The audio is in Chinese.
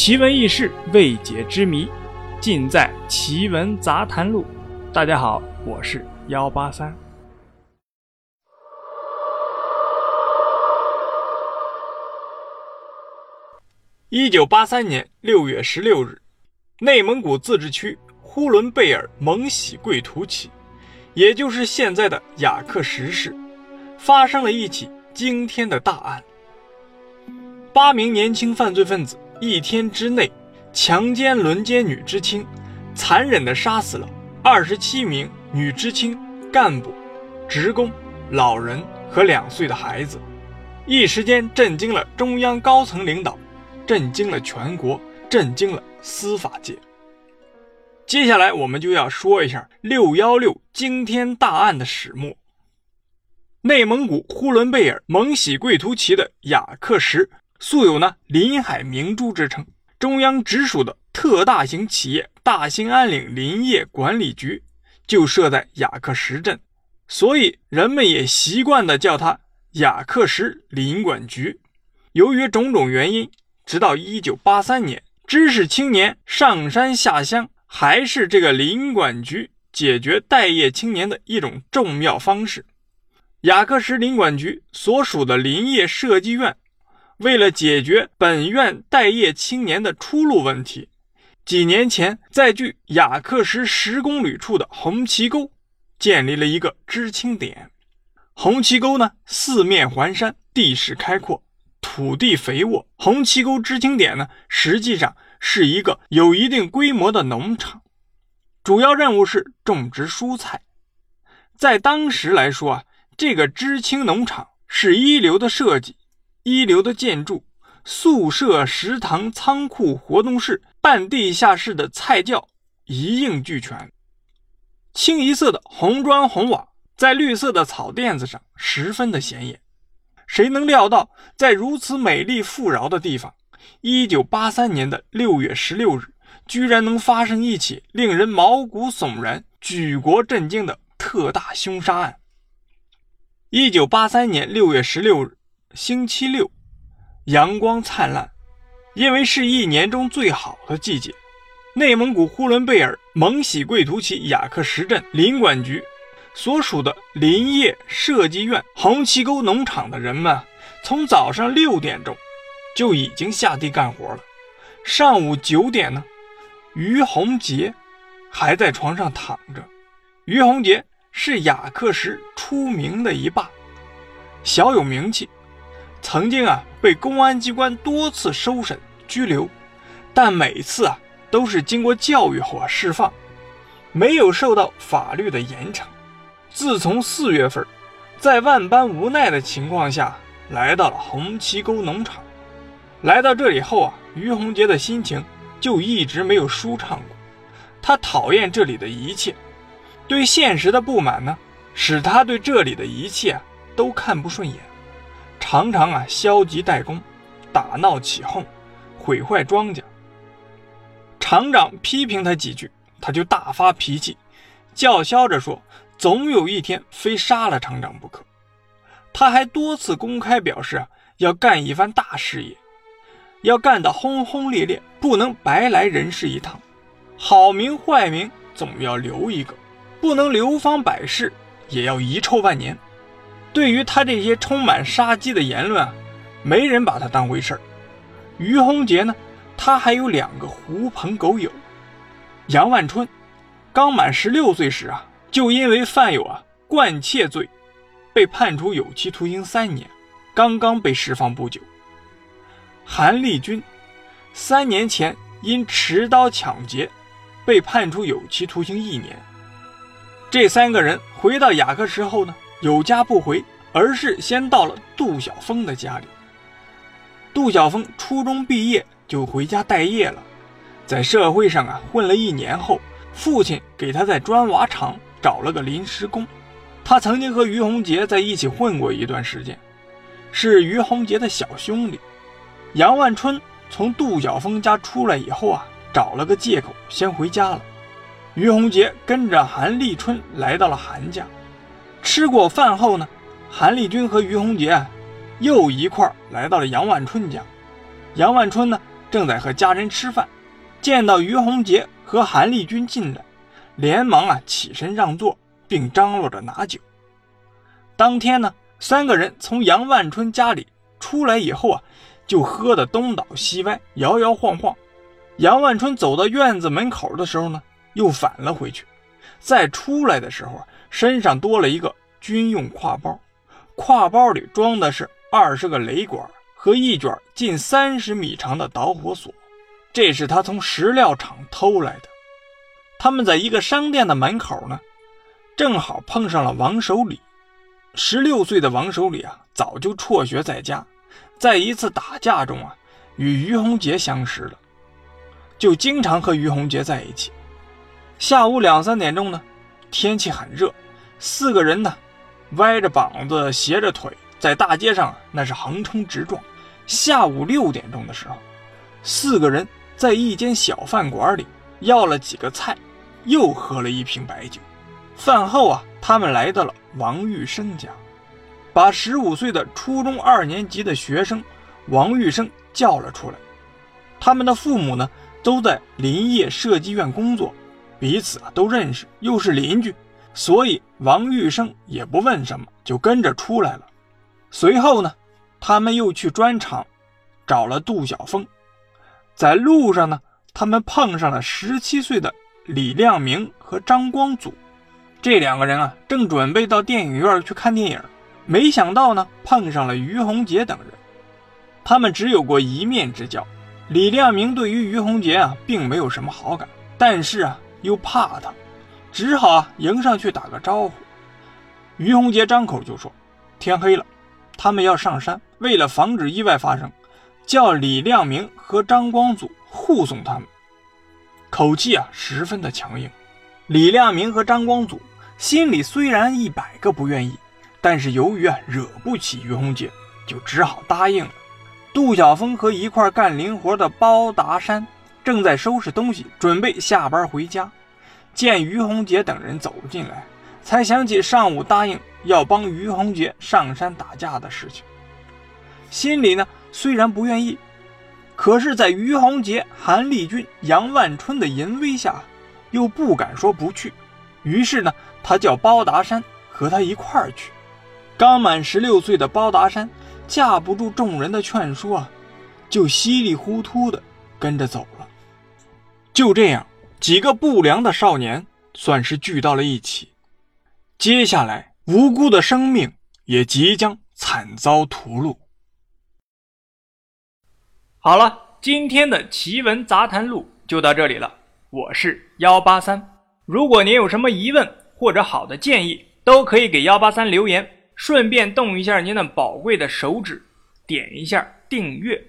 奇闻异事、未解之谜，尽在《奇闻杂谈录》。大家好，我是幺八三。一九八三年六月十六日，内蒙古自治区呼伦贝尔蒙喜贵图旗，也就是现在的雅克什市，发生了一起惊天的大案。八名年轻犯罪分子一天之内强奸、轮奸女知青，残忍地杀死了二十七名女知青、干部、职工、老人和两岁的孩子，一时间震惊了中央高层领导，震惊了全国，震惊了司法界。接下来，我们就要说一下“六幺六”惊天大案的始末。内蒙古呼伦贝尔蒙喜贵图旗的雅克什。素有呢“林海明珠”之称，中央直属的特大型企业大兴安岭林业管理局就设在雅克什镇，所以人们也习惯的叫它雅克什林管局。由于种种原因，直到1983年，知识青年上山下乡，还是这个林管局解决待业青年的一种重要方式。雅克什林管局所属的林业设计院。为了解决本院待业青年的出路问题，几年前在距雅克什十公里处的红旗沟建立了一个知青点。红旗沟呢，四面环山，地势开阔，土地肥沃。红旗沟知青点呢，实际上是一个有一定规模的农场，主要任务是种植蔬菜。在当时来说啊，这个知青农场是一流的设计。一流的建筑、宿舍、食堂、仓库、活动室、半地下室的菜窖一应俱全。清一色的红砖红瓦，在绿色的草垫子上十分的显眼。谁能料到，在如此美丽富饶的地方，一九八三年的六月十六日，居然能发生一起令人毛骨悚然、举国震惊的特大凶杀案？一九八三年六月十六日。星期六，阳光灿烂，因为是一年中最好的季节。内蒙古呼伦贝尔蒙喜贵图旗雅克什镇林管局所属的林业设计院红旗沟农场的人们，从早上六点钟就已经下地干活了。上午九点呢，于洪杰还在床上躺着。于洪杰是雅克什出名的一霸，小有名气。曾经啊，被公安机关多次收审拘留，但每次啊都是经过教育后啊释放，没有受到法律的严惩。自从四月份，在万般无奈的情况下，来到了红旗沟农场。来到这里后啊，于洪杰的心情就一直没有舒畅过。他讨厌这里的一切，对现实的不满呢，使他对这里的一切都看不顺眼。常常啊，消极怠工，打闹起哄，毁坏庄稼。厂长批评他几句，他就大发脾气，叫嚣着说：“总有一天非杀了厂长不可。”他还多次公开表示啊，要干一番大事业，要干得轰轰烈烈，不能白来人世一趟。好名坏名总要留一个，不能流芳百世，也要遗臭万年。对于他这些充满杀机的言论啊，没人把他当回事儿。于洪杰呢，他还有两个狐朋狗友。杨万春刚满十六岁时啊，就因为犯有啊惯窃罪，被判处有期徒刑三年，刚刚被释放不久。韩立军三年前因持刀抢劫，被判处有期徒刑一年。这三个人回到雅克什后呢？有家不回，而是先到了杜晓峰的家里。杜晓峰初中毕业就回家待业了，在社会上啊混了一年后，父亲给他在砖瓦厂找了个临时工。他曾经和于洪杰在一起混过一段时间，是于洪杰的小兄弟。杨万春从杜晓峰家出来以后啊，找了个借口先回家了。于洪杰跟着韩立春来到了韩家。吃过饭后呢，韩立军和于洪杰又一块来到了杨万春家。杨万春呢，正在和家人吃饭，见到于洪杰和韩立军进来，连忙啊起身让座，并张罗着拿酒。当天呢，三个人从杨万春家里出来以后啊，就喝得东倒西歪，摇摇晃晃。杨万春走到院子门口的时候呢，又返了回去。再出来的时候，身上多了一个军用挎包，挎包里装的是二十个雷管和一卷近三十米长的导火索，这是他从石料厂偷来的。他们在一个商店的门口呢，正好碰上了王守礼。十六岁的王守礼啊，早就辍学在家，在一次打架中啊，与于洪杰相识了。就经常和于洪杰在一起。下午两三点钟呢，天气很热，四个人呢，歪着膀子，斜着腿，在大街上那是横冲直撞。下午六点钟的时候，四个人在一间小饭馆里要了几个菜，又喝了一瓶白酒。饭后啊，他们来到了王玉生家，把十五岁的初中二年级的学生王玉生叫了出来。他们的父母呢？都在林业设计院工作，彼此啊都认识，又是邻居，所以王玉生也不问什么，就跟着出来了。随后呢，他们又去砖厂找了杜晓峰。在路上呢，他们碰上了十七岁的李亮明和张光祖，这两个人啊正准备到电影院去看电影，没想到呢碰上了于洪杰等人，他们只有过一面之交。李亮明对于于洪杰啊，并没有什么好感，但是啊，又怕他，只好啊迎上去打个招呼。于洪杰张口就说：“天黑了，他们要上山，为了防止意外发生，叫李亮明和张光祖护送他们。”口气啊，十分的强硬。李亮明和张光祖心里虽然一百个不愿意，但是由于啊惹不起于洪杰，就只好答应了。杜晓峰和一块干零活的包达山正在收拾东西，准备下班回家。见于洪杰等人走进来，才想起上午答应要帮于洪杰上山打架的事情。心里呢虽然不愿意，可是，在于洪杰、韩立军、杨万春的淫威下，又不敢说不去。于是呢，他叫包达山和他一块儿去。刚满十六岁的包达山。架不住众人的劝说啊，就稀里糊涂的跟着走了。就这样，几个不良的少年算是聚到了一起。接下来，无辜的生命也即将惨遭屠戮。好了，今天的奇闻杂谈录就到这里了。我是幺八三，如果您有什么疑问或者好的建议，都可以给幺八三留言。顺便动一下您的宝贵的手指，点一下订阅。